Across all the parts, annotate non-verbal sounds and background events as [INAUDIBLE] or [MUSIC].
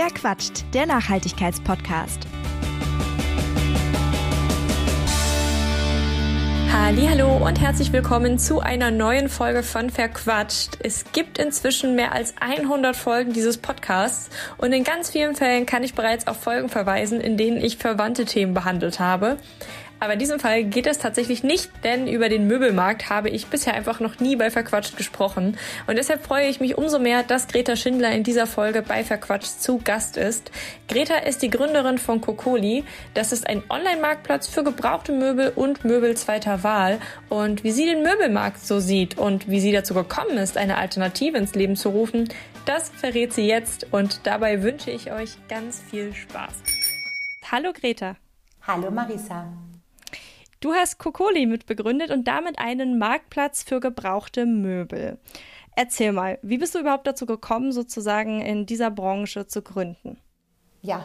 Wer quatscht? Der Nachhaltigkeitspodcast. Hallo und herzlich willkommen zu einer neuen Folge von Verquatscht. Es gibt inzwischen mehr als 100 Folgen dieses Podcasts und in ganz vielen Fällen kann ich bereits auf Folgen verweisen, in denen ich verwandte Themen behandelt habe. Aber in diesem Fall geht es tatsächlich nicht, denn über den Möbelmarkt habe ich bisher einfach noch nie bei Verquatscht gesprochen. Und deshalb freue ich mich umso mehr, dass Greta Schindler in dieser Folge bei Verquatscht zu Gast ist. Greta ist die Gründerin von Kokoli. Das ist ein Online-Marktplatz für gebrauchte Möbel und Möbel zweiter Wahl. Und wie sie den Möbelmarkt so sieht und wie sie dazu gekommen ist, eine Alternative ins Leben zu rufen, das verrät sie jetzt. Und dabei wünsche ich euch ganz viel Spaß. Hallo Greta. Hallo Marisa. Du hast Kokoli mitbegründet und damit einen Marktplatz für gebrauchte Möbel. Erzähl mal, wie bist du überhaupt dazu gekommen, sozusagen in dieser Branche zu gründen? Ja,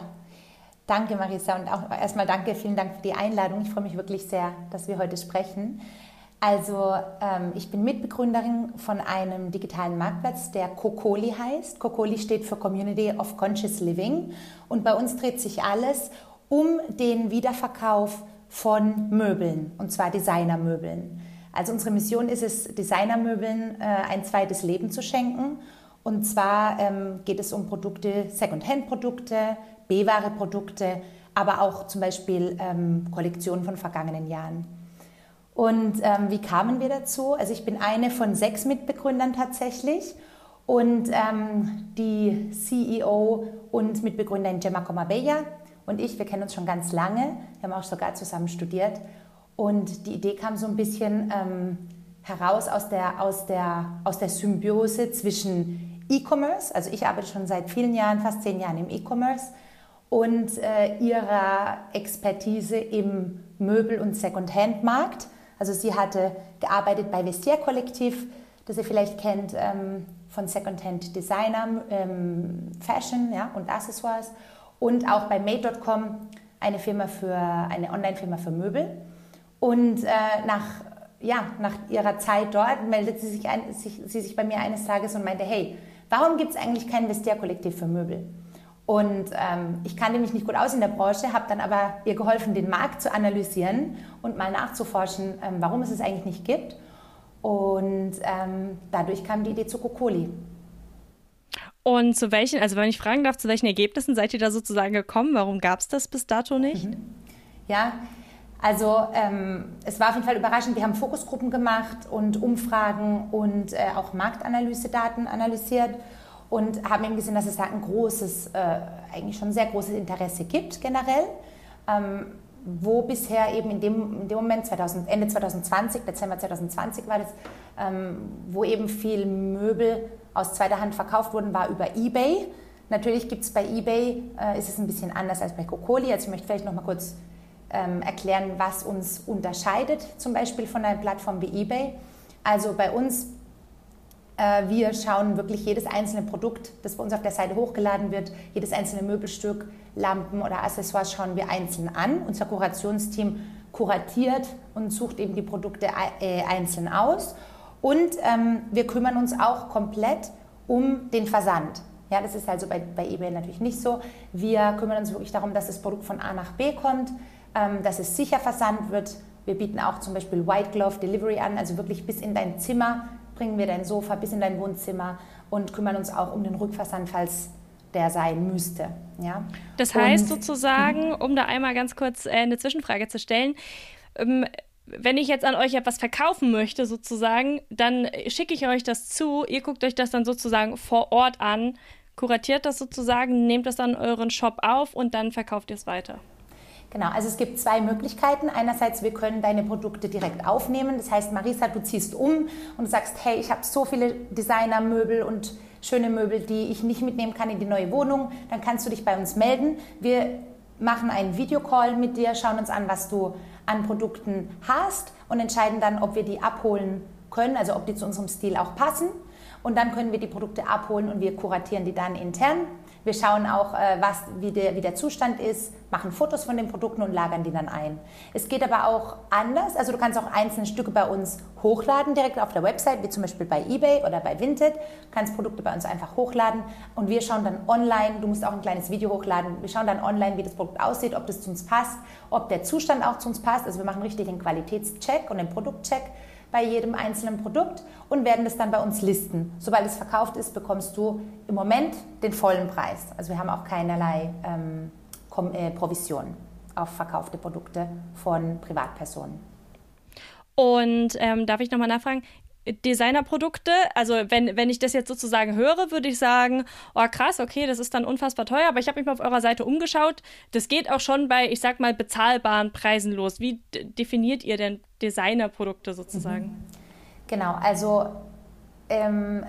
danke Marisa und auch erstmal danke, vielen Dank für die Einladung. Ich freue mich wirklich sehr, dass wir heute sprechen. Also ähm, ich bin Mitbegründerin von einem digitalen Marktplatz, der Kokoli heißt. Kokoli steht für Community of Conscious Living und bei uns dreht sich alles um den Wiederverkauf von Möbeln, und zwar Designermöbeln. Also unsere Mission ist es, Designermöbeln äh, ein zweites Leben zu schenken. Und zwar ähm, geht es um Produkte, Second-Hand-Produkte, B-Ware-Produkte, aber auch zum Beispiel ähm, Kollektionen von vergangenen Jahren. Und ähm, wie kamen wir dazu? Also ich bin eine von sechs Mitbegründern tatsächlich. Und ähm, die CEO und Mitbegründerin Gemma Comabella, und ich, wir kennen uns schon ganz lange. Wir haben auch sogar zusammen studiert. Und die Idee kam so ein bisschen ähm, heraus aus der, aus, der, aus der Symbiose zwischen E-Commerce, also ich arbeite schon seit vielen Jahren, fast zehn Jahren im E-Commerce, und äh, ihrer Expertise im Möbel- und Second-Hand-Markt. Also sie hatte gearbeitet bei Vestiaire Kollektiv, das ihr vielleicht kennt, ähm, von Second-Hand Designer, ähm, Fashion ja, und Accessoires und auch bei Made.com eine Firma für eine Online-Firma für Möbel. Und äh, nach, ja, nach ihrer Zeit dort meldet sie sich, ein, sich, sie sich bei mir eines Tages und meinte, hey, warum gibt es eigentlich kein Vestiaire-Kollektiv für Möbel? Und ähm, ich kannte mich nicht gut aus in der Branche, habe dann aber ihr geholfen, den Markt zu analysieren und mal nachzuforschen, ähm, warum es es eigentlich nicht gibt. Und ähm, dadurch kam die Idee zu Kokoli. Und zu welchen, also wenn ich fragen darf, zu welchen Ergebnissen seid ihr da sozusagen gekommen? Warum gab es das bis dato nicht? Mhm. Ja, also ähm, es war auf jeden Fall überraschend. Wir haben Fokusgruppen gemacht und Umfragen und äh, auch Marktanalyse-Daten analysiert und haben eben gesehen, dass es da ein großes, äh, eigentlich schon sehr großes Interesse gibt generell. Ähm, wo bisher eben in dem, in dem Moment, 2000, Ende 2020, Dezember 2020 war das, ähm, wo eben viel Möbel aus zweiter Hand verkauft wurden, war über eBay. Natürlich gibt es bei eBay, äh, ist es ein bisschen anders als bei Kokoli. Also ich möchte vielleicht noch mal kurz ähm, erklären, was uns unterscheidet, zum Beispiel von einer Plattform wie eBay. Also bei uns äh, wir schauen wirklich jedes einzelne Produkt, das bei uns auf der Seite hochgeladen wird, jedes einzelne Möbelstück, Lampen oder Accessoires schauen wir einzeln an. Unser Kurationsteam kuratiert und sucht eben die Produkte äh, einzeln aus. Und ähm, wir kümmern uns auch komplett um den Versand. Ja, das ist also bei, bei eBay natürlich nicht so. Wir kümmern uns wirklich darum, dass das Produkt von A nach B kommt, ähm, dass es sicher versandt wird. Wir bieten auch zum Beispiel White Glove Delivery an, also wirklich bis in dein Zimmer bringen wir dein Sofa bis in dein Wohnzimmer und kümmern uns auch um den Rückversand, falls der sein müsste. Ja? Das heißt und, sozusagen, um da einmal ganz kurz äh, eine Zwischenfrage zu stellen, ähm, wenn ich jetzt an euch etwas verkaufen möchte, sozusagen, dann schicke ich euch das zu. Ihr guckt euch das dann sozusagen vor Ort an, kuratiert das sozusagen, nehmt das dann in euren Shop auf und dann verkauft ihr es weiter. Genau, also es gibt zwei Möglichkeiten. Einerseits, wir können deine Produkte direkt aufnehmen. Das heißt, Marisa, du ziehst um und sagst, hey, ich habe so viele Designermöbel und schöne Möbel, die ich nicht mitnehmen kann in die neue Wohnung. Dann kannst du dich bei uns melden. Wir machen einen Videocall mit dir, schauen uns an, was du an Produkten hast und entscheiden dann, ob wir die abholen können, also ob die zu unserem Stil auch passen. und dann können wir die Produkte abholen und wir kuratieren die dann intern wir schauen auch, äh, was, wie, der, wie der Zustand ist, machen Fotos von den Produkten und lagern die dann ein. Es geht aber auch anders. Also du kannst auch einzelne Stücke bei uns hochladen, direkt auf der Website, wie zum Beispiel bei eBay oder bei Vinted. Du kannst Produkte bei uns einfach hochladen und wir schauen dann online, du musst auch ein kleines Video hochladen, wir schauen dann online, wie das Produkt aussieht, ob das zu uns passt, ob der Zustand auch zu uns passt. Also wir machen richtig den Qualitätscheck und den Produktcheck bei jedem einzelnen Produkt und werden das dann bei uns listen. Sobald es verkauft ist, bekommst du im Moment den vollen Preis. Also wir haben auch keinerlei ähm, äh, Provision auf verkaufte Produkte von Privatpersonen. Und ähm, darf ich nochmal nachfragen, Designerprodukte, also wenn, wenn ich das jetzt sozusagen höre, würde ich sagen, oh krass, okay, das ist dann unfassbar teuer, aber ich habe mich mal auf eurer Seite umgeschaut. Das geht auch schon bei, ich sag mal, bezahlbaren Preisen los. Wie definiert ihr denn Designerprodukte sozusagen? Genau, also ähm,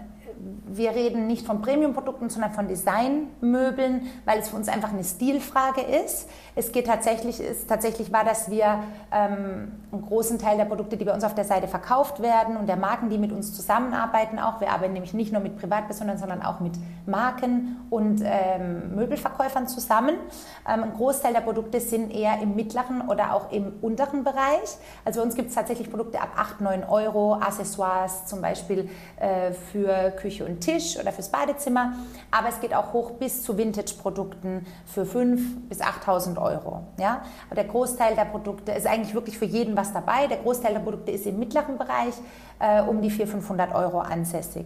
wir reden nicht von Premium-Produkten, sondern von Designmöbeln, weil es für uns einfach eine Stilfrage ist. Es geht tatsächlich, ist tatsächlich war, dass wir ähm, einen großen Teil der Produkte, die bei uns auf der Seite verkauft werden und der Marken, die mit uns zusammenarbeiten, auch. Wir arbeiten nämlich nicht nur mit Privatpersonen, sondern auch mit Marken und ähm, Möbelverkäufern zusammen. Ähm, ein Großteil der Produkte sind eher im mittleren oder auch im unteren Bereich. Also bei uns gibt es tatsächlich Produkte ab 8, 9 Euro, Accessoires zum Beispiel äh, für Küche und Tisch oder fürs Badezimmer. Aber es geht auch hoch bis zu Vintage-Produkten für 5.000 bis 8.000 Euro. Ja? Aber der Großteil der Produkte ist eigentlich wirklich für jeden was dabei. Der Großteil der Produkte ist im mittleren Bereich äh, um die 400, 500 Euro ansässig.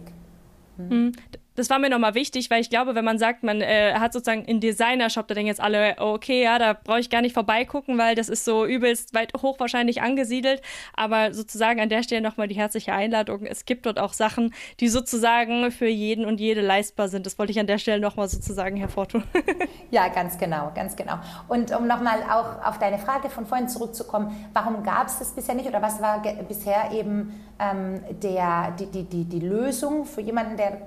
Hm das war mir nochmal wichtig, weil ich glaube, wenn man sagt, man äh, hat sozusagen einen Designer-Shop, da denken jetzt alle, okay, ja, da brauche ich gar nicht vorbeigucken, weil das ist so übelst weit hoch wahrscheinlich angesiedelt. Aber sozusagen an der Stelle nochmal die herzliche Einladung. Es gibt dort auch Sachen, die sozusagen für jeden und jede leistbar sind. Das wollte ich an der Stelle nochmal sozusagen hervortun. [LAUGHS] ja, ganz genau, ganz genau. Und um nochmal auch auf deine Frage von vorhin zurückzukommen, warum gab es das bisher nicht oder was war bisher eben ähm, der, die, die, die, die Lösung für jemanden, der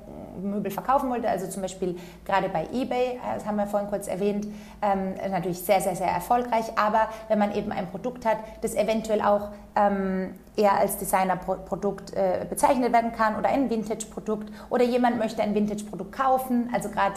Möbel verkaufen wollte, also zum Beispiel gerade bei eBay, das haben wir vorhin kurz erwähnt, ähm, natürlich sehr, sehr, sehr erfolgreich. Aber wenn man eben ein Produkt hat, das eventuell auch ähm, eher als Designerprodukt äh, bezeichnet werden kann oder ein Vintage-Produkt oder jemand möchte ein Vintage-Produkt kaufen, also gerade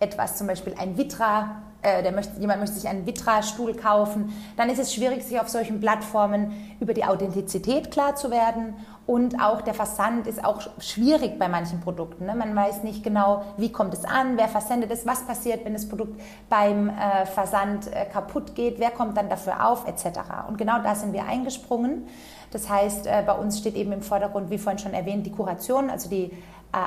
etwas, zum Beispiel ein Vitra, äh, der möchte, jemand möchte sich einen Vitra-Stuhl kaufen, dann ist es schwierig, sich auf solchen Plattformen über die Authentizität klar zu werden. Und auch der Versand ist auch schwierig bei manchen Produkten. Ne? Man weiß nicht genau, wie kommt es an, wer versendet es, was passiert, wenn das Produkt beim äh, Versand äh, kaputt geht, wer kommt dann dafür auf, etc. Und genau da sind wir eingesprungen. Das heißt, äh, bei uns steht eben im Vordergrund, wie vorhin schon erwähnt, die Kuration, also die äh,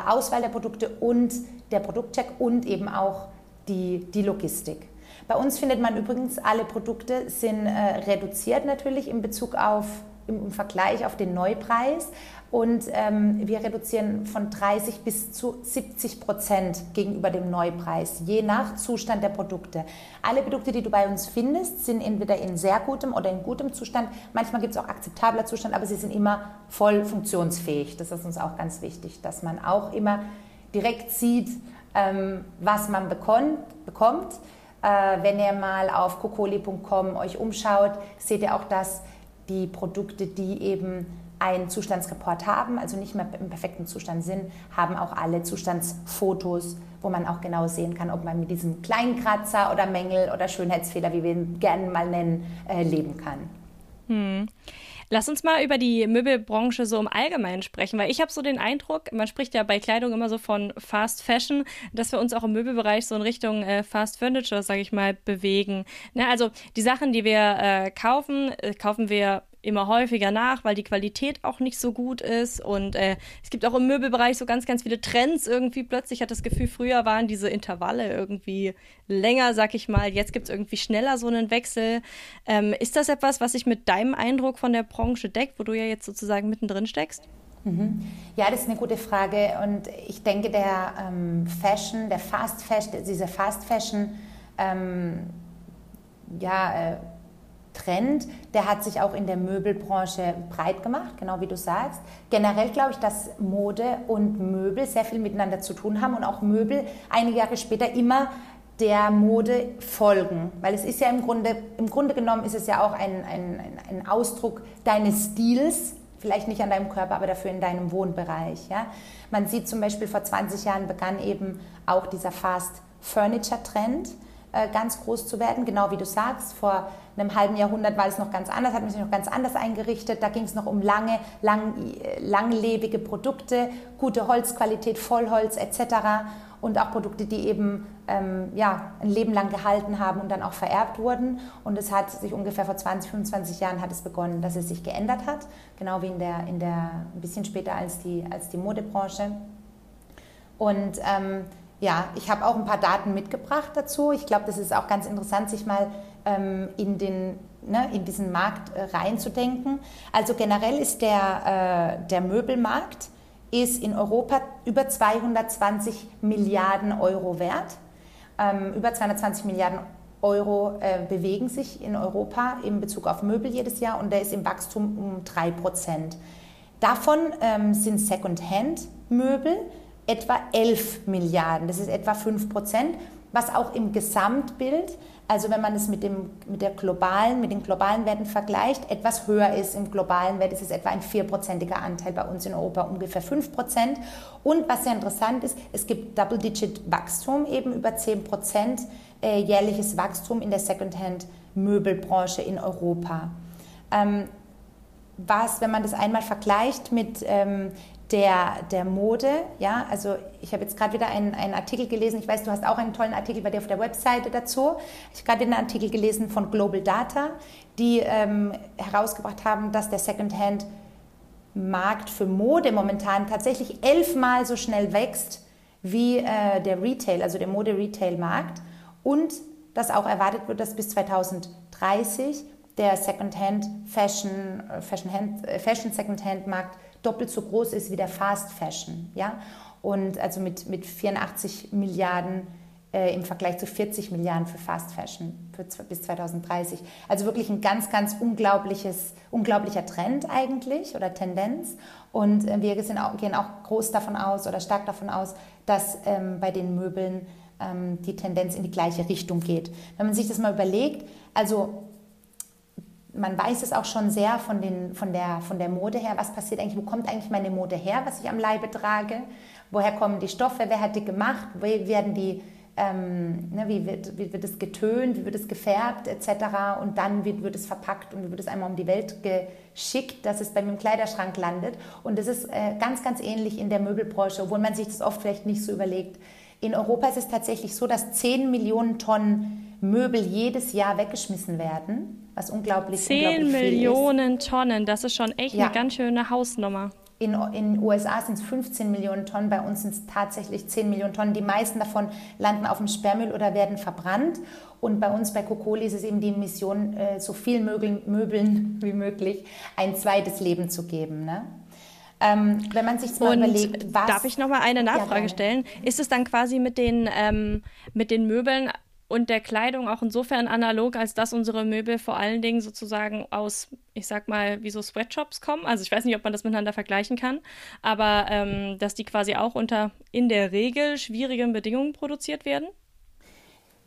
Auswahl der Produkte und der Produktcheck und eben auch die, die Logistik. Bei uns findet man übrigens, alle Produkte sind äh, reduziert natürlich in Bezug auf im Vergleich auf den Neupreis und ähm, wir reduzieren von 30 bis zu 70 Prozent gegenüber dem Neupreis, je nach Zustand der Produkte. Alle Produkte, die du bei uns findest, sind entweder in sehr gutem oder in gutem Zustand. Manchmal gibt es auch akzeptabler Zustand, aber sie sind immer voll funktionsfähig. Das ist uns auch ganz wichtig, dass man auch immer direkt sieht, ähm, was man bekommt. bekommt. Äh, wenn ihr mal auf kokoli.com euch umschaut, seht ihr auch, dass die Produkte, die eben einen Zustandsreport haben, also nicht mehr im perfekten Zustand sind, haben auch alle Zustandsfotos, wo man auch genau sehen kann, ob man mit diesem kleinen Kratzer oder Mängel oder Schönheitsfehler, wie wir ihn gerne mal nennen, äh, leben kann. Hm. Lass uns mal über die Möbelbranche so im Allgemeinen sprechen, weil ich habe so den Eindruck, man spricht ja bei Kleidung immer so von Fast Fashion, dass wir uns auch im Möbelbereich so in Richtung äh, Fast Furniture, sage ich mal, bewegen. Ne, also die Sachen, die wir äh, kaufen, äh, kaufen wir immer häufiger nach, weil die Qualität auch nicht so gut ist. Und äh, es gibt auch im Möbelbereich so ganz, ganz viele Trends irgendwie. Plötzlich hat das Gefühl, früher waren diese Intervalle irgendwie länger, sag ich mal. Jetzt gibt es irgendwie schneller so einen Wechsel. Ähm, ist das etwas, was sich mit deinem Eindruck von der Branche deckt, wo du ja jetzt sozusagen mittendrin steckst? Mhm. Ja, das ist eine gute Frage. Und ich denke, der ähm, Fashion, der Fast Fashion, diese Fast Fashion, ähm, ja, äh, Trend, der hat sich auch in der Möbelbranche breit gemacht, genau wie du sagst. Generell glaube ich, dass Mode und Möbel sehr viel miteinander zu tun haben und auch Möbel einige Jahre später immer der Mode folgen. Weil es ist ja im Grunde, im Grunde genommen ist es ja auch ein, ein, ein Ausdruck deines Stils, vielleicht nicht an deinem Körper, aber dafür in deinem Wohnbereich. Ja? Man sieht zum Beispiel, vor 20 Jahren begann eben auch dieser Fast Furniture Trend ganz groß zu werden, genau wie du sagst. Vor einem halben Jahrhundert war es noch ganz anders, hat man sich noch ganz anders eingerichtet. Da ging es noch um lange, lang, langlebige Produkte, gute Holzqualität, Vollholz etc. Und auch Produkte, die eben ähm, ja, ein Leben lang gehalten haben und dann auch vererbt wurden. Und es hat sich ungefähr vor 20, 25 Jahren hat es begonnen, dass es sich geändert hat. Genau wie in der, in der ein bisschen später als die, als die Modebranche. Und ähm, ja, ich habe auch ein paar Daten mitgebracht dazu. Ich glaube, das ist auch ganz interessant, sich mal ähm, in, den, ne, in diesen Markt äh, reinzudenken. Also generell ist der, äh, der Möbelmarkt ist in Europa über 220 Milliarden Euro wert. Ähm, über 220 Milliarden Euro äh, bewegen sich in Europa in Bezug auf Möbel jedes Jahr und der ist im Wachstum um 3 Prozent. Davon ähm, sind Second-Hand-Möbel etwa 11 Milliarden. Das ist etwa 5 Prozent, was auch im Gesamtbild, also wenn man es mit, dem, mit, der globalen, mit den globalen Werten vergleicht, etwas höher ist. Im globalen Wert ist es etwa ein vierprozentiger Anteil, bei uns in Europa ungefähr 5 Prozent. Und was sehr interessant ist, es gibt Double-Digit-Wachstum, eben über 10 Prozent äh, jährliches Wachstum in der Secondhand-Möbelbranche in Europa. Ähm, was, wenn man das einmal vergleicht mit ähm, der, der Mode. Ja, also ich habe jetzt gerade wieder einen, einen Artikel gelesen. Ich weiß, du hast auch einen tollen Artikel bei dir auf der Webseite dazu. Ich habe gerade einen Artikel gelesen von Global Data, die ähm, herausgebracht haben, dass der Secondhand Markt für Mode momentan tatsächlich elfmal so schnell wächst wie äh, der Retail, also der Mode-Retail-Markt. Und dass auch erwartet wird, dass bis 2030 der Secondhand Fashion, Fashion, Hand, äh, Fashion Secondhand Markt doppelt so groß ist wie der Fast Fashion. Ja? Und also mit, mit 84 Milliarden äh, im Vergleich zu 40 Milliarden für Fast Fashion für, bis 2030. Also wirklich ein ganz, ganz unglaubliches, unglaublicher Trend eigentlich oder Tendenz. Und äh, wir auch, gehen auch groß davon aus oder stark davon aus, dass ähm, bei den Möbeln ähm, die Tendenz in die gleiche Richtung geht. Wenn man sich das mal überlegt, also man weiß es auch schon sehr von, den, von, der, von der Mode her, was passiert eigentlich, wo kommt eigentlich meine Mode her, was ich am Leibe trage, woher kommen die Stoffe, wer hat die gemacht, wie werden die, ähm, ne, wie, wird, wie wird es getönt, wie wird es gefärbt etc. Und dann wird, wird es verpackt und wird es einmal um die Welt geschickt, dass es bei mir im Kleiderschrank landet. Und das ist äh, ganz, ganz ähnlich in der Möbelbranche, obwohl man sich das oft vielleicht nicht so überlegt. In Europa ist es tatsächlich so, dass 10 Millionen Tonnen Möbel jedes Jahr weggeschmissen werden was unglaublich, 10 unglaublich Millionen Tonnen, das ist schon echt ja. eine ganz schöne Hausnummer. In den USA sind es 15 Millionen Tonnen, bei uns sind es tatsächlich 10 Millionen Tonnen. Die meisten davon landen auf dem Sperrmüll oder werden verbrannt. Und bei uns bei Kokoli ist es eben die Mission, äh, so viel Möbeln, Möbeln [LAUGHS] wie möglich ein zweites Leben zu geben. Ne? Ähm, wenn man sich mal Und überlegt, was. Darf ich noch mal eine Nachfrage ja, stellen? Ist es dann quasi mit den, ähm, mit den Möbeln und der Kleidung auch insofern analog, als dass unsere Möbel vor allen Dingen sozusagen aus, ich sag mal, wie so Sweatshops kommen. Also ich weiß nicht, ob man das miteinander vergleichen kann, aber ähm, dass die quasi auch unter in der Regel schwierigen Bedingungen produziert werden.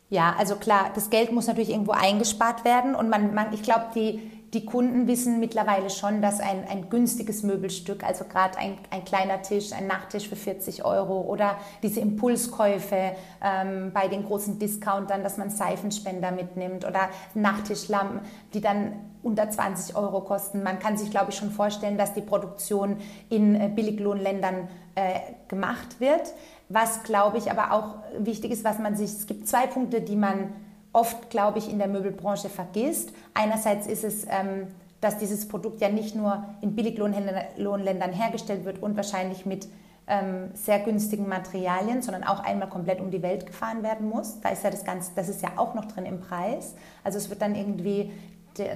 Ja, also klar, das Geld muss natürlich irgendwo eingespart werden und man, man ich glaube, die die Kunden wissen mittlerweile schon, dass ein, ein günstiges Möbelstück, also gerade ein, ein kleiner Tisch, ein Nachttisch für 40 Euro oder diese Impulskäufe ähm, bei den großen Discountern, dass man Seifenspender mitnimmt oder Nachttischlampen, die dann unter 20 Euro kosten. Man kann sich, glaube ich, schon vorstellen, dass die Produktion in äh, Billiglohnländern äh, gemacht wird. Was, glaube ich, aber auch wichtig ist, was man sich, es gibt zwei Punkte, die man oft, glaube ich, in der Möbelbranche vergisst. Einerseits ist es, ähm, dass dieses Produkt ja nicht nur in Billiglohnländern hergestellt wird und wahrscheinlich mit ähm, sehr günstigen Materialien, sondern auch einmal komplett um die Welt gefahren werden muss. Da ist ja das Ganze, das ist ja auch noch drin im Preis. Also es wird dann irgendwie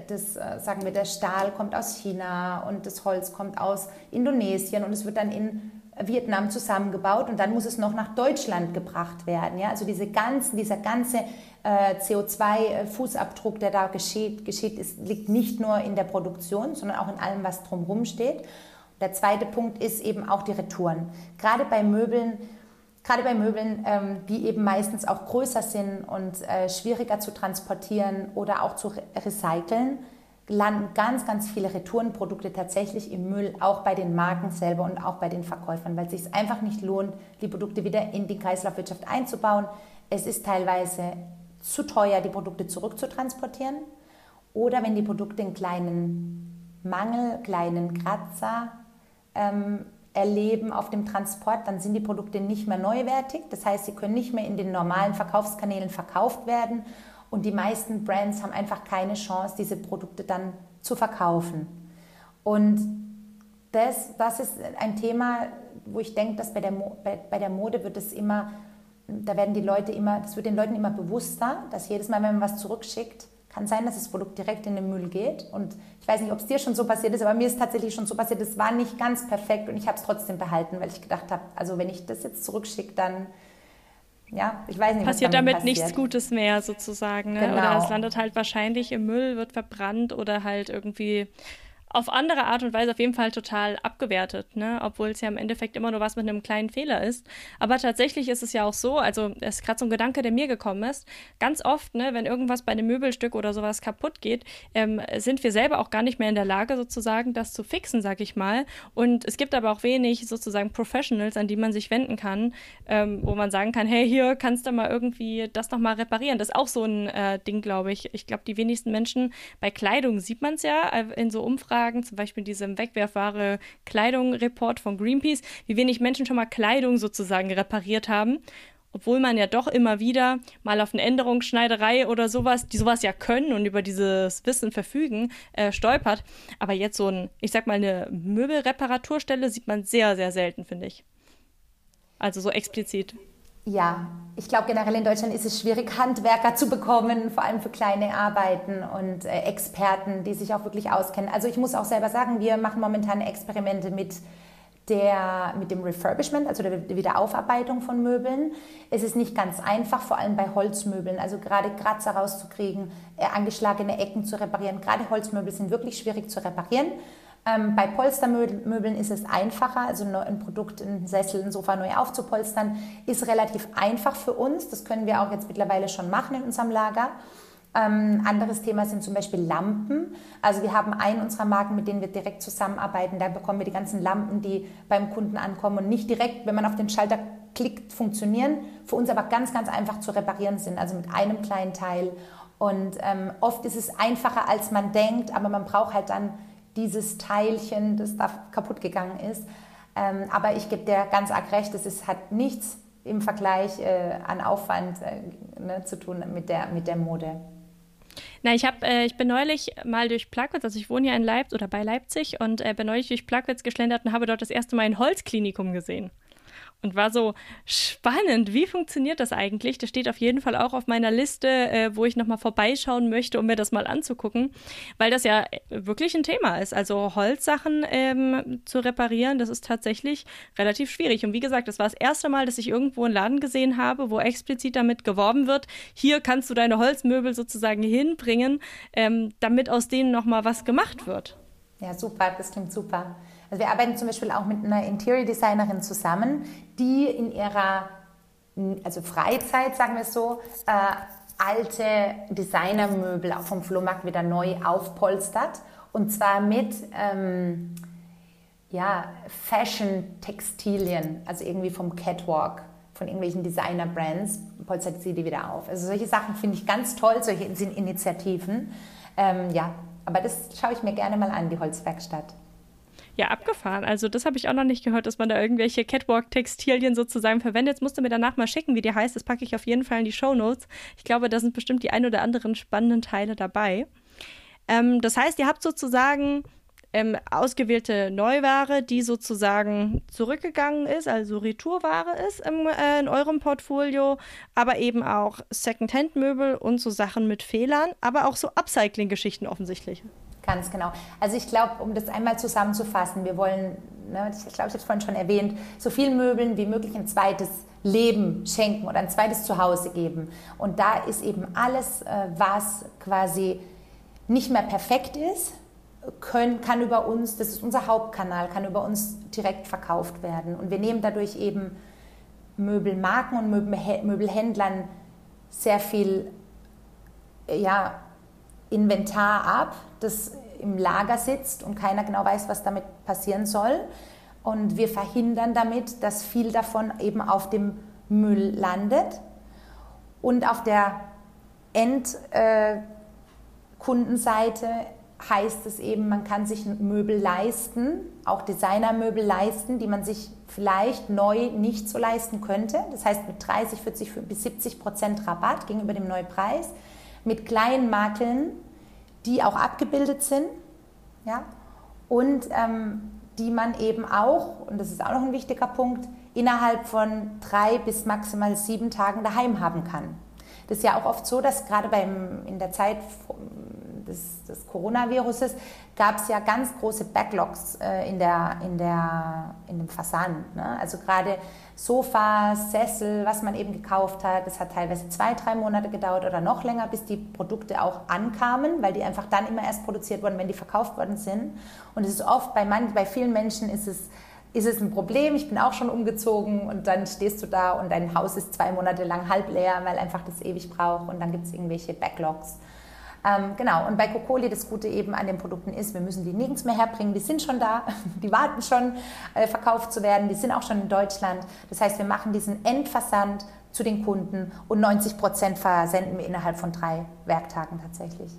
das, äh, sagen wir, der Stahl kommt aus China und das Holz kommt aus Indonesien und es wird dann in Vietnam zusammengebaut und dann muss es noch nach Deutschland gebracht werden. Ja? Also diese ganzen, dieser ganze äh, CO2-Fußabdruck, der da geschieht, geschieht ist, liegt nicht nur in der Produktion, sondern auch in allem, was drumherum steht. Der zweite Punkt ist eben auch die Retouren. Gerade bei Möbeln, gerade bei Möbeln, ähm, die eben meistens auch größer sind und äh, schwieriger zu transportieren oder auch zu recyceln, landen ganz, ganz viele Retourenprodukte tatsächlich im Müll, auch bei den Marken selber und auch bei den Verkäufern, weil es sich einfach nicht lohnt, die Produkte wieder in die Kreislaufwirtschaft einzubauen. Es ist teilweise zu teuer, die Produkte zurückzutransportieren. Oder wenn die Produkte einen kleinen Mangel, kleinen Kratzer ähm, erleben auf dem Transport, dann sind die Produkte nicht mehr neuwertig. Das heißt, sie können nicht mehr in den normalen Verkaufskanälen verkauft werden und die meisten Brands haben einfach keine Chance, diese Produkte dann zu verkaufen. Und das, das ist ein Thema, wo ich denke, dass bei der, bei, bei der Mode wird es immer, da werden die Leute immer, das wird den Leuten immer bewusster, dass jedes Mal, wenn man was zurückschickt, kann sein, dass das Produkt direkt in den Müll geht. Und ich weiß nicht, ob es dir schon so passiert ist, aber mir ist tatsächlich schon so passiert, es war nicht ganz perfekt und ich habe es trotzdem behalten, weil ich gedacht habe, also wenn ich das jetzt zurückschicke, dann ja, ich weiß nicht, passiert damit, damit nichts Gutes mehr sozusagen. Ne? Genau. Oder es landet halt wahrscheinlich im Müll, wird verbrannt oder halt irgendwie auf andere Art und Weise auf jeden Fall total abgewertet, ne? obwohl es ja im Endeffekt immer nur was mit einem kleinen Fehler ist. Aber tatsächlich ist es ja auch so, also es ist gerade so ein Gedanke, der mir gekommen ist, ganz oft, ne, wenn irgendwas bei einem Möbelstück oder sowas kaputt geht, ähm, sind wir selber auch gar nicht mehr in der Lage, sozusagen das zu fixen, sag ich mal. Und es gibt aber auch wenig sozusagen Professionals, an die man sich wenden kann, ähm, wo man sagen kann, hey, hier kannst du mal irgendwie das nochmal reparieren. Das ist auch so ein äh, Ding, glaube ich. Ich glaube, die wenigsten Menschen bei Kleidung sieht man es ja äh, in so Umfragen, Umfragen, zum Beispiel diesem wegwerfbare Kleidung-Report von Greenpeace, wie wenig Menschen schon mal Kleidung sozusagen repariert haben. Obwohl man ja doch immer wieder mal auf eine Änderungsschneiderei oder sowas, die sowas ja können und über dieses Wissen verfügen, äh, stolpert. Aber jetzt so ein, ich sag mal, eine Möbelreparaturstelle sieht man sehr, sehr selten, finde ich. Also so explizit. Ja, ich glaube generell in Deutschland ist es schwierig, Handwerker zu bekommen, vor allem für kleine Arbeiten und äh, Experten, die sich auch wirklich auskennen. Also ich muss auch selber sagen, wir machen momentan Experimente mit der, mit dem Refurbishment, also der Wiederaufarbeitung von Möbeln. Es ist nicht ganz einfach, vor allem bei Holzmöbeln, also gerade Kratzer rauszukriegen, äh, angeschlagene Ecken zu reparieren. Gerade Holzmöbel sind wirklich schwierig zu reparieren. Ähm, bei Polstermöbeln ist es einfacher, also ein Produkt, ein Sessel, ein Sofa neu aufzupolstern, ist relativ einfach für uns. Das können wir auch jetzt mittlerweile schon machen in unserem Lager. Ähm, anderes Thema sind zum Beispiel Lampen. Also wir haben einen unserer Marken, mit denen wir direkt zusammenarbeiten. Da bekommen wir die ganzen Lampen, die beim Kunden ankommen und nicht direkt, wenn man auf den Schalter klickt, funktionieren. Für uns aber ganz, ganz einfach zu reparieren sind, also mit einem kleinen Teil. Und ähm, oft ist es einfacher, als man denkt, aber man braucht halt dann dieses Teilchen, das da kaputt gegangen ist. Ähm, aber ich gebe dir ganz arg recht, es hat nichts im Vergleich äh, an Aufwand äh, ne, zu tun mit der, mit der Mode. Na, ich, hab, äh, ich bin neulich mal durch Plagwitz, also ich wohne ja in Leipzig oder bei Leipzig und äh, bin neulich durch Plagwitz geschlendert und habe dort das erste Mal ein Holzklinikum gesehen und war so spannend. Wie funktioniert das eigentlich? Das steht auf jeden Fall auch auf meiner Liste, äh, wo ich nochmal vorbeischauen möchte, um mir das mal anzugucken, weil das ja wirklich ein Thema ist. Also Holzsachen ähm, zu reparieren, das ist tatsächlich relativ schwierig. Und wie gesagt, das war das erste Mal, dass ich irgendwo einen Laden gesehen habe, wo explizit damit geworben wird, hier kannst du deine Holzmöbel sozusagen hinbringen, ähm, damit aus denen nochmal was gemacht wird. Ja, super, das klingt super. Also wir arbeiten zum Beispiel auch mit einer Interior Designerin zusammen, die in ihrer also Freizeit, sagen wir so, äh, alte Designermöbel auch vom Flohmarkt wieder neu aufpolstert. Und zwar mit ähm, ja, Fashion-Textilien, also irgendwie vom Catwalk, von irgendwelchen Designer-Brands, polstert sie die wieder auf. Also solche Sachen finde ich ganz toll, solche sind Initiativen. Ähm, ja, aber das schaue ich mir gerne mal an, die Holzwerkstatt. Ja, abgefahren. Also das habe ich auch noch nicht gehört, dass man da irgendwelche Catwalk-Textilien sozusagen verwendet. Jetzt musst du mir danach mal schicken, wie die heißt. Das packe ich auf jeden Fall in die Show Notes. Ich glaube, da sind bestimmt die ein oder anderen spannenden Teile dabei. Ähm, das heißt, ihr habt sozusagen ähm, ausgewählte Neuware, die sozusagen zurückgegangen ist, also Retourware ist im, äh, in eurem Portfolio, aber eben auch Secondhand-Möbel und so Sachen mit Fehlern, aber auch so Upcycling-Geschichten offensichtlich. Ganz genau. Also ich glaube, um das einmal zusammenzufassen, wir wollen, ne, ich glaube, ich habe es vorhin schon erwähnt, so vielen Möbeln wie möglich ein zweites Leben schenken oder ein zweites Zuhause geben. Und da ist eben alles, äh, was quasi nicht mehr perfekt ist, können, kann über uns, das ist unser Hauptkanal, kann über uns direkt verkauft werden. Und wir nehmen dadurch eben Möbelmarken und Möbelhändlern sehr viel ja, Inventar ab, das im Lager sitzt und keiner genau weiß, was damit passieren soll. Und wir verhindern damit, dass viel davon eben auf dem Müll landet. Und auf der Endkundenseite äh, heißt es eben, man kann sich Möbel leisten, auch Designermöbel leisten, die man sich vielleicht neu nicht so leisten könnte. Das heißt mit 30, 40 bis 70 Prozent Rabatt gegenüber dem Neupreis, mit kleinen Makeln, die auch abgebildet sind, ja, und ähm, die man eben auch, und das ist auch noch ein wichtiger Punkt, innerhalb von drei bis maximal sieben Tagen daheim haben kann. Das ist ja auch oft so, dass gerade beim, in der Zeit des, des Coronaviruses gab es ja ganz große Backlogs äh, in, der, in, der, in dem Versand. Ne? Also gerade Sofas, Sessel, was man eben gekauft hat, das hat teilweise zwei, drei Monate gedauert oder noch länger, bis die Produkte auch ankamen, weil die einfach dann immer erst produziert wurden, wenn die verkauft worden sind. Und es ist oft, bei, manchen, bei vielen Menschen ist es ist es ein Problem. Ich bin auch schon umgezogen und dann stehst du da und dein Haus ist zwei Monate lang halb leer, weil einfach das ewig braucht und dann gibt es irgendwelche Backlogs. Ähm, genau, und bei Kokoli das Gute eben an den Produkten ist, wir müssen die nirgends mehr herbringen, die sind schon da, [LAUGHS] die warten schon äh, verkauft zu werden, die sind auch schon in Deutschland. Das heißt, wir machen diesen Endversand zu den Kunden und 90 Prozent versenden wir innerhalb von drei Werktagen tatsächlich.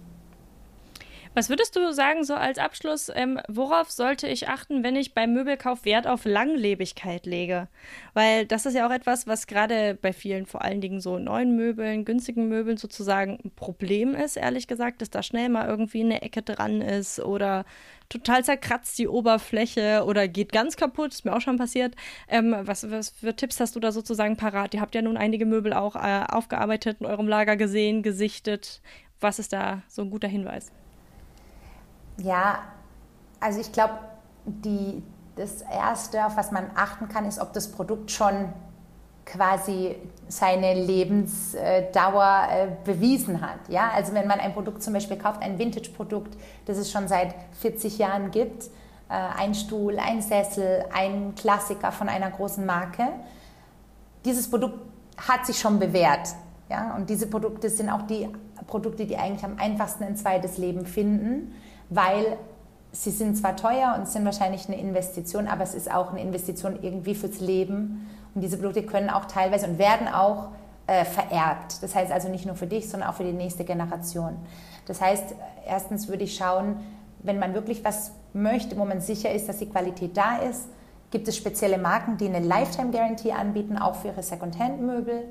Was würdest du sagen, so als Abschluss, ähm, worauf sollte ich achten, wenn ich beim Möbelkauf Wert auf Langlebigkeit lege? Weil das ist ja auch etwas, was gerade bei vielen, vor allen Dingen so neuen Möbeln, günstigen Möbeln sozusagen ein Problem ist, ehrlich gesagt, dass da schnell mal irgendwie eine Ecke dran ist oder total zerkratzt die Oberfläche oder geht ganz kaputt, ist mir auch schon passiert. Ähm, was, was für Tipps hast du da sozusagen parat? Ihr habt ja nun einige Möbel auch äh, aufgearbeitet, in eurem Lager gesehen, gesichtet. Was ist da so ein guter Hinweis? Ja, also ich glaube, das Erste, auf was man achten kann, ist, ob das Produkt schon quasi seine Lebensdauer äh, bewiesen hat. Ja? Also wenn man ein Produkt zum Beispiel kauft, ein Vintage-Produkt, das es schon seit 40 Jahren gibt, äh, ein Stuhl, ein Sessel, ein Klassiker von einer großen Marke, dieses Produkt hat sich schon bewährt. Ja? Und diese Produkte sind auch die Produkte, die eigentlich am einfachsten ein zweites Leben finden weil sie sind zwar teuer und sind wahrscheinlich eine Investition, aber es ist auch eine Investition irgendwie fürs Leben. Und diese Produkte können auch teilweise und werden auch äh, vererbt. Das heißt also nicht nur für dich, sondern auch für die nächste Generation. Das heißt, erstens würde ich schauen, wenn man wirklich was möchte, wo man sicher ist, dass die Qualität da ist, gibt es spezielle Marken, die eine Lifetime Guarantee anbieten, auch für ihre Secondhand-Möbel.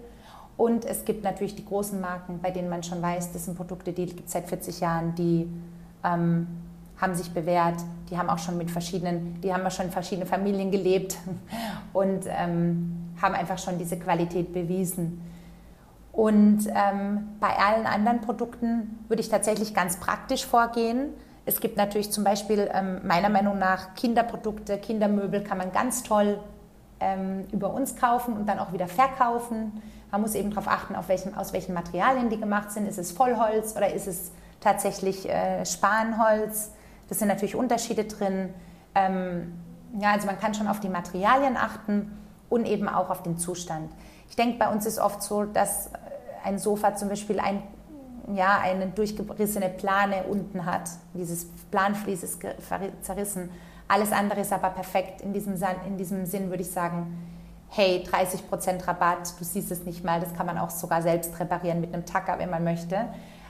Und es gibt natürlich die großen Marken, bei denen man schon weiß, das sind Produkte, die gibt es seit 40 Jahren, die ähm, haben sich bewährt. Die haben auch schon mit verschiedenen, die haben auch schon in verschiedenen Familien gelebt [LAUGHS] und ähm, haben einfach schon diese Qualität bewiesen. Und ähm, bei allen anderen Produkten würde ich tatsächlich ganz praktisch vorgehen. Es gibt natürlich zum Beispiel ähm, meiner Meinung nach Kinderprodukte, Kindermöbel kann man ganz toll ähm, über uns kaufen und dann auch wieder verkaufen. Man muss eben darauf achten, auf welchen, aus welchen Materialien die gemacht sind. Ist es Vollholz oder ist es tatsächlich äh, Spanholz. Das sind natürlich Unterschiede drin. Ähm, ja, also man kann schon auf die Materialien achten und eben auch auf den Zustand. Ich denke, bei uns ist oft so, dass ein Sofa zum Beispiel ein, ja, eine durchgerissene Plane unten hat. Dieses Planflies ist zerrissen. Alles andere ist aber perfekt. In diesem, in diesem Sinn würde ich sagen, hey, 30% Rabatt, du siehst es nicht mal, das kann man auch sogar selbst reparieren mit einem Tacker, wenn man möchte.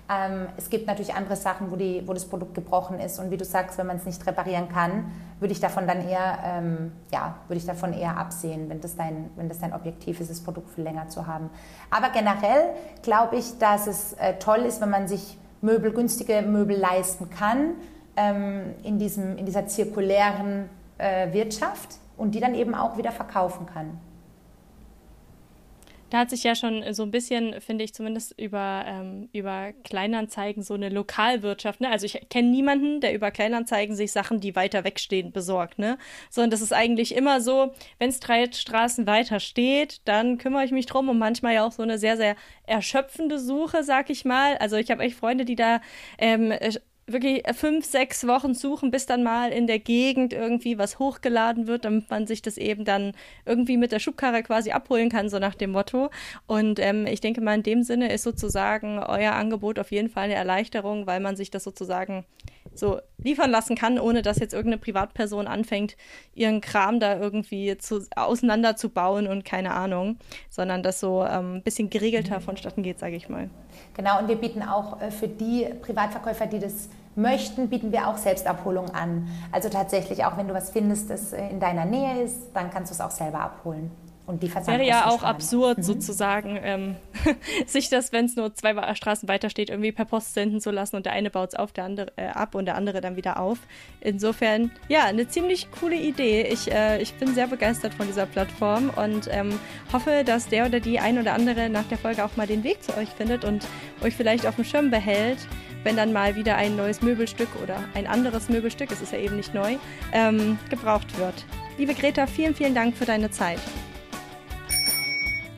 Ähm, es gibt natürlich andere Sachen, wo, die, wo das Produkt gebrochen ist und wie du sagst, wenn man es nicht reparieren kann, würde ich davon dann eher, ähm, ja, würde ich davon eher absehen, wenn das, dein, wenn das dein Objektiv ist, das Produkt viel länger zu haben. Aber generell glaube ich, dass es äh, toll ist, wenn man sich Möbel, günstige Möbel leisten kann ähm, in, diesem, in dieser zirkulären äh, Wirtschaft und die dann eben auch wieder verkaufen kann. Da hat sich ja schon so ein bisschen, finde ich, zumindest über, ähm, über Kleinanzeigen so eine Lokalwirtschaft, ne? Also ich kenne niemanden, der über Kleinanzeigen sich Sachen, die weiter wegstehen, besorgt, ne? Sondern das ist eigentlich immer so, wenn es drei Straßen weiter steht, dann kümmere ich mich drum und manchmal ja auch so eine sehr, sehr erschöpfende Suche, sag ich mal. Also ich habe echt Freunde, die da ähm, wirklich fünf, sechs Wochen suchen, bis dann mal in der Gegend irgendwie was hochgeladen wird, damit man sich das eben dann irgendwie mit der Schubkarre quasi abholen kann, so nach dem Motto. Und ähm, ich denke mal, in dem Sinne ist sozusagen euer Angebot auf jeden Fall eine Erleichterung, weil man sich das sozusagen so liefern lassen kann, ohne dass jetzt irgendeine Privatperson anfängt, ihren Kram da irgendwie zu, auseinanderzubauen und keine Ahnung, sondern das so ähm, ein bisschen geregelter vonstatten geht, sage ich mal. Genau, und wir bieten auch äh, für die Privatverkäufer, die das möchten, bieten wir auch Selbstabholung an. Also tatsächlich, auch wenn du was findest, das äh, in deiner Nähe ist, dann kannst du es auch selber abholen. Und die Wäre ja auch absurd, mhm. sozusagen, ähm, [LAUGHS] sich das, wenn es nur zwei Straßen weiter steht, irgendwie per Post senden zu lassen und der eine baut es auf, der andere äh, ab und der andere dann wieder auf. Insofern, ja, eine ziemlich coole Idee. Ich, äh, ich bin sehr begeistert von dieser Plattform und ähm, hoffe, dass der oder die ein oder andere nach der Folge auch mal den Weg zu euch findet und euch vielleicht auf dem Schirm behält wenn dann mal wieder ein neues Möbelstück oder ein anderes Möbelstück, es ist ja eben nicht neu, ähm, gebraucht wird. Liebe Greta, vielen, vielen Dank für deine Zeit.